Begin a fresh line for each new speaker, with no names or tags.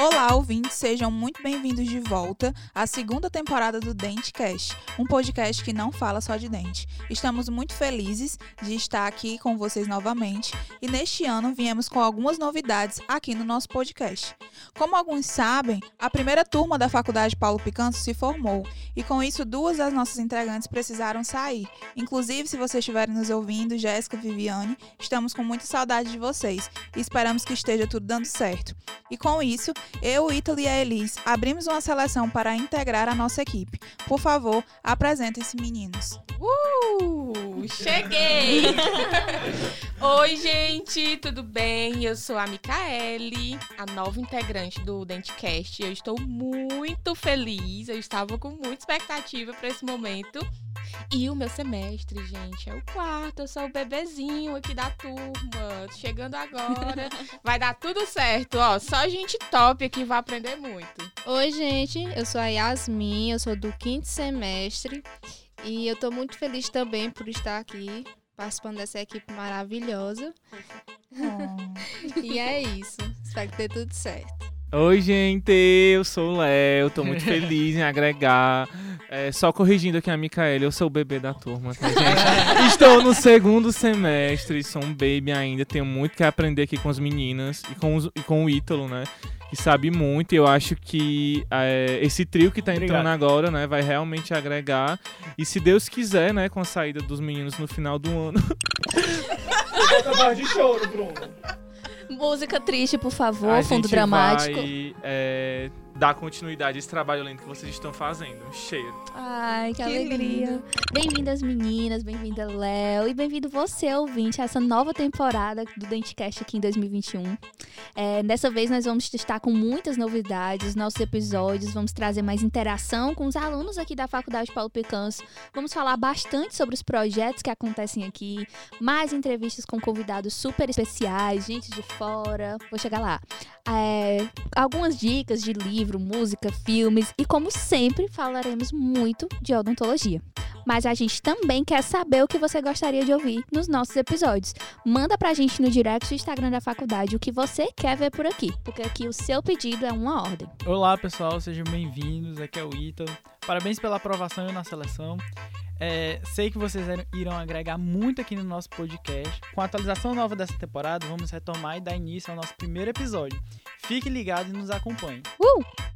Olá, ouvintes, sejam muito bem-vindos de volta à segunda temporada do Dentecast, um podcast que não fala só de dente. Estamos muito felizes de estar aqui com vocês novamente e neste ano viemos com algumas novidades aqui no nosso podcast. Como alguns sabem, a primeira turma da Faculdade Paulo Picanto se formou e com isso duas das nossas integrantes precisaram sair. Inclusive, se vocês estiverem nos ouvindo, Jéssica e Viviane, estamos com muita saudade de vocês e esperamos que esteja tudo dando certo. E com isso, eu, Ítalo e a Elis abrimos uma seleção para integrar a nossa equipe. Por favor, apresentem-se, meninos.
Uh! Cheguei! Oi, gente, tudo bem? Eu sou a Micaele, a nova integrante do Dentecast. Eu estou muito feliz, eu estava com muita expectativa para esse momento. E o meu semestre, gente, é o quarto. Eu sou o bebezinho aqui da turma. Chegando agora. Vai dar tudo certo, ó. Só gente top aqui vai aprender muito.
Oi, gente. Eu sou a Yasmin, eu sou do quinto semestre. E eu tô muito feliz também por estar aqui participando dessa equipe maravilhosa.
Oh.
e é isso. Espero que dê tudo certo.
Oi, gente, eu sou o Léo, tô muito feliz em agregar. É, só corrigindo aqui a Micaela, eu sou o bebê da turma, tá, gente? Estou no segundo semestre, sou um baby ainda, tenho muito que aprender aqui com as meninas e com, os, e com o Ítalo, né? Que sabe muito, e eu acho que é, esse trio que tá entrando
Obrigado.
agora, né, vai realmente agregar. E se Deus quiser, né, com a saída dos meninos no final do ano,
de choro, Bruno.
Música triste, por favor,
a
fundo dramático.
vai é, dar continuidade a esse trabalho lindo que vocês estão fazendo. Um cheiro.
Ai, que,
Que
alegria. Bem-vindas, meninas. Bem-vinda, Léo. E bem-vindo você, ouvinte, a essa nova temporada do Dentecast aqui em 2021. É, dessa vez nós vamos estar com muitas novidades, nossos episódios. Vamos trazer mais interação com os alunos aqui da Faculdade Paulo Picanço. Vamos falar bastante sobre os projetos que acontecem aqui. Mais entrevistas com convidados super especiais, gente de fora. Vou chegar lá. É, algumas dicas de livro, música, filmes e, como sempre, falaremos muito de odontologia. Mas a gente também quer saber o que você gostaria de ouvir nos nossos episódios. Manda pra gente no direct do Instagram da faculdade o que você quer ver por aqui, porque aqui o seu pedido é uma ordem.
Olá, pessoal, sejam bem-vindos. Aqui é o Ítalo. Parabéns pela aprovação na seleção. É, sei que vocês irão agregar muito aqui no nosso podcast. Com a atualização nova dessa temporada, vamos retomar e dar início ao nosso primeiro episódio. Fique ligado e nos acompanhe.
Uh!